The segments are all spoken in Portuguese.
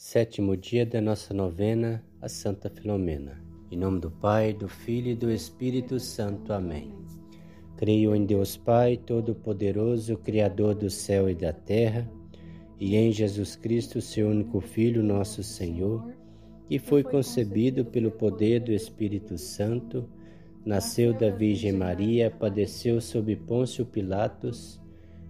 Sétimo dia da nossa novena a Santa Filomena. Em nome do Pai, do Filho e do Espírito Santo. Amém. Creio em Deus Pai, Todo-Poderoso, Criador do céu e da terra, e em Jesus Cristo, seu único Filho, nosso Senhor, que foi concebido pelo poder do Espírito Santo, nasceu da Virgem Maria, padeceu sob Pôncio Pilatos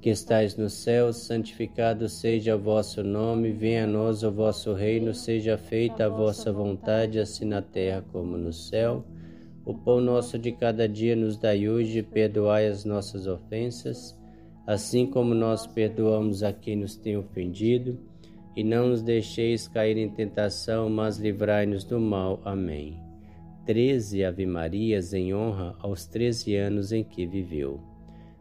que estais no céu, santificado seja o vosso nome, venha a nós o vosso reino, seja feita a vossa vontade, assim na terra como no céu. O pão nosso de cada dia nos dai hoje, perdoai as nossas ofensas, assim como nós perdoamos a quem nos tem ofendido, e não nos deixeis cair em tentação, mas livrai-nos do mal. Amém. Treze Ave Marias em honra aos treze anos em que viveu.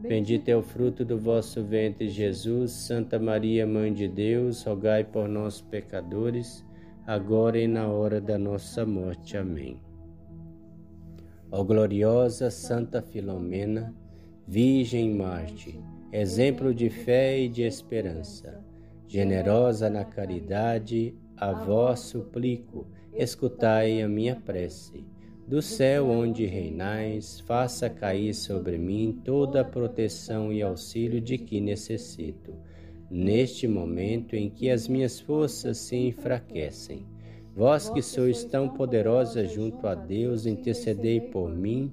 bendito é o fruto do vosso ventre, Jesus. Santa Maria, Mãe de Deus, rogai por nós, pecadores, agora e na hora da nossa morte. Amém. Ó gloriosa Santa Filomena, Virgem Marte, exemplo de fé e de esperança, generosa na caridade, a vós suplico, escutai a minha prece. Do céu onde reinais, faça cair sobre mim toda a proteção e auxílio de que necessito neste momento em que as minhas forças se enfraquecem. Vós que sois tão poderosa junto a Deus, intercedei por mim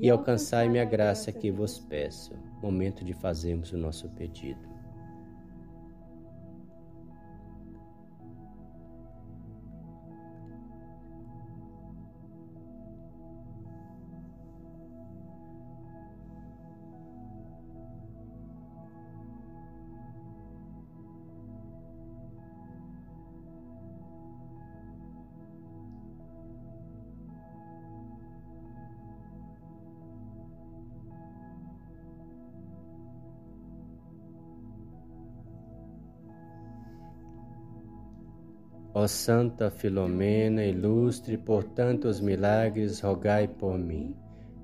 e alcançai-me a graça que vos peço. Momento de fazermos o nosso pedido. Ó Santa Filomena, ilustre por tantos milagres, rogai por mim.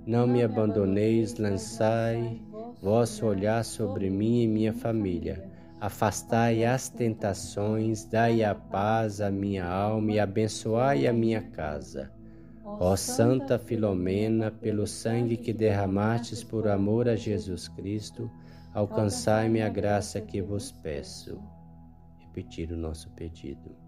Não me abandoneis, lançai vosso olhar sobre mim e minha família. Afastai as tentações, dai a paz à minha alma e abençoai a minha casa. Ó Santa Filomena, pelo sangue que derramastes por amor a Jesus Cristo, alcançai-me a graça que vos peço. Repetir o nosso pedido.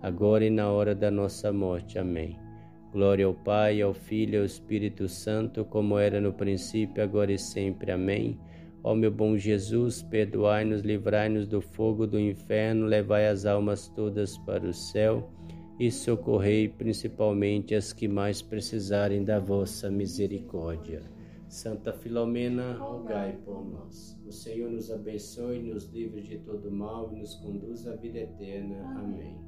agora e na hora da nossa morte. Amém. Glória ao Pai, ao Filho e ao Espírito Santo, como era no princípio, agora e sempre. Amém. Ó meu bom Jesus, perdoai-nos, livrai-nos do fogo do inferno, levai as almas todas para o céu e socorrei principalmente as que mais precisarem da vossa misericórdia. Santa Filomena, rogai por nós. O Senhor nos abençoe, nos livre de todo mal e nos conduz à vida eterna. Amém.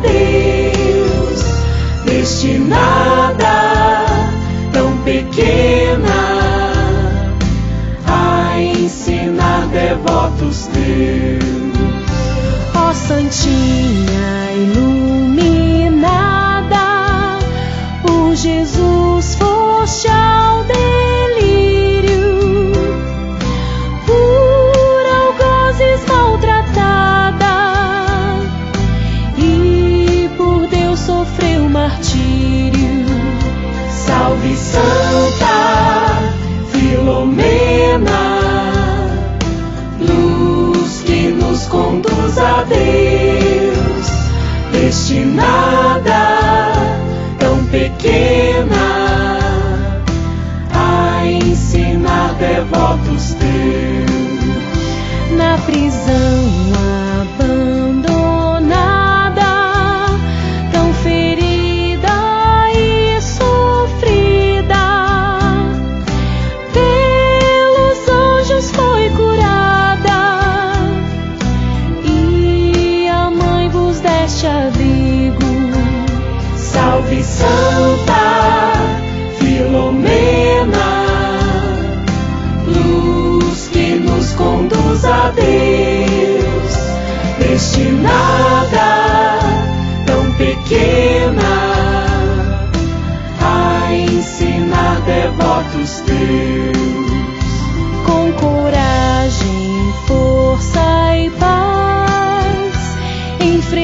Deus, destinada tão pequena a ensinar devotos teus. Ó Santinha, ilumina teus. na prisão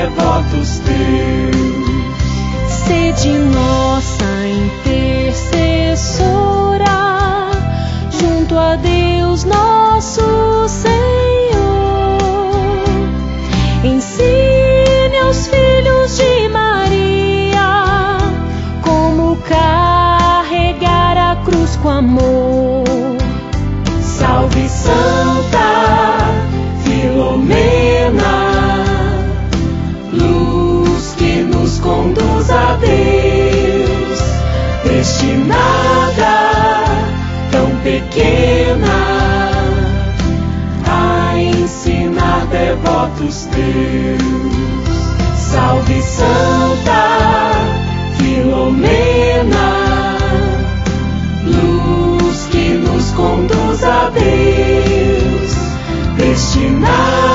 devotos teus. Sede nossa intercessora junto a Deus nosso Senhor. Ensine aos filhos de Maria como carregar a cruz com amor. Salve Santa devotos teus. Salve Santa Filomena, luz que nos conduz a Deus, destinada,